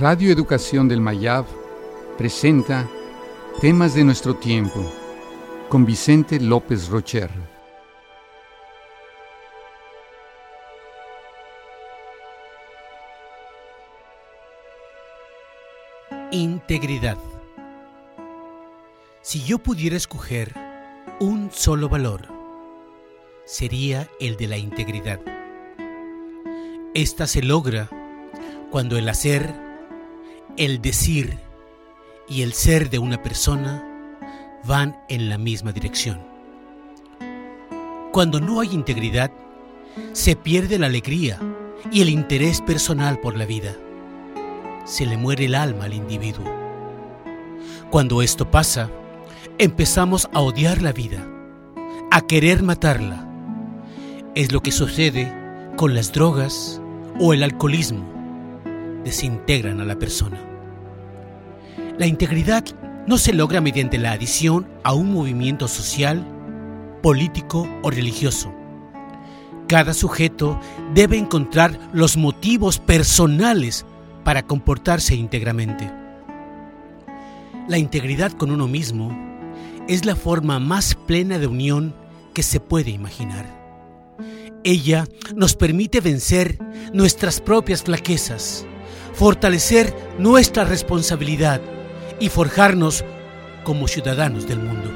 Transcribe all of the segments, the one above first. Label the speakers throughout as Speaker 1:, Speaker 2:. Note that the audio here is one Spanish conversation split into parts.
Speaker 1: Radio Educación del Mayab presenta Temas de nuestro tiempo con Vicente López Rocher.
Speaker 2: Integridad. Si yo pudiera escoger un solo valor, sería el de la integridad. Esta se logra cuando el hacer, el decir y el ser de una persona van en la misma dirección. Cuando no hay integridad, se pierde la alegría y el interés personal por la vida. Se le muere el alma al individuo. Cuando esto pasa, empezamos a odiar la vida, a querer matarla. Es lo que sucede con las drogas o el alcoholismo. Desintegran a la persona. La integridad no se logra mediante la adición a un movimiento social, político o religioso. Cada sujeto debe encontrar los motivos personales para comportarse íntegramente. La integridad con uno mismo es la forma más plena de unión que se puede imaginar. Ella nos permite vencer nuestras propias flaquezas, fortalecer nuestra responsabilidad y forjarnos como ciudadanos del mundo.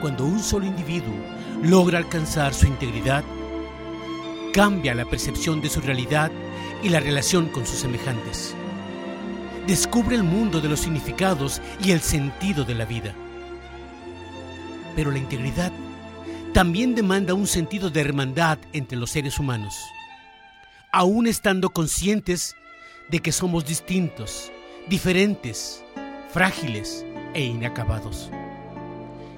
Speaker 2: Cuando un solo individuo logra alcanzar su integridad, cambia la percepción de su realidad y la relación con sus semejantes. Descubre el mundo de los significados y el sentido de la vida. Pero la integridad también demanda un sentido de hermandad entre los seres humanos, aún estando conscientes de que somos distintos, diferentes, frágiles e inacabados.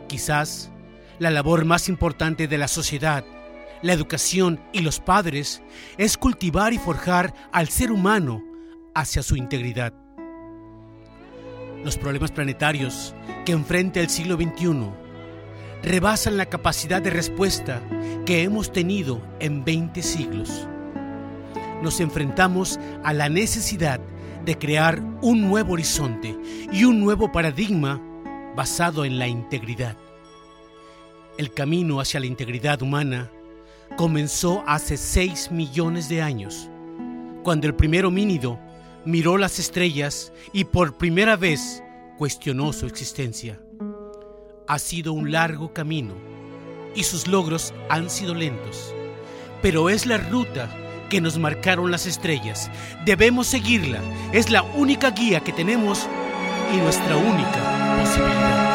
Speaker 2: Quizás la labor más importante de la sociedad, la educación y los padres es cultivar y forjar al ser humano hacia su integridad. Los problemas planetarios que enfrenta el siglo XXI rebasan la capacidad de respuesta que hemos tenido en 20 siglos. Nos enfrentamos a la necesidad de crear un nuevo horizonte y un nuevo paradigma basado en la integridad. El camino hacia la integridad humana comenzó hace 6 millones de años, cuando el primer homínido miró las estrellas y por primera vez cuestionó su existencia. Ha sido un largo camino y sus logros han sido lentos, pero es la ruta que nos marcaron las estrellas. Debemos seguirla. Es la única guía que tenemos y nuestra única posibilidad.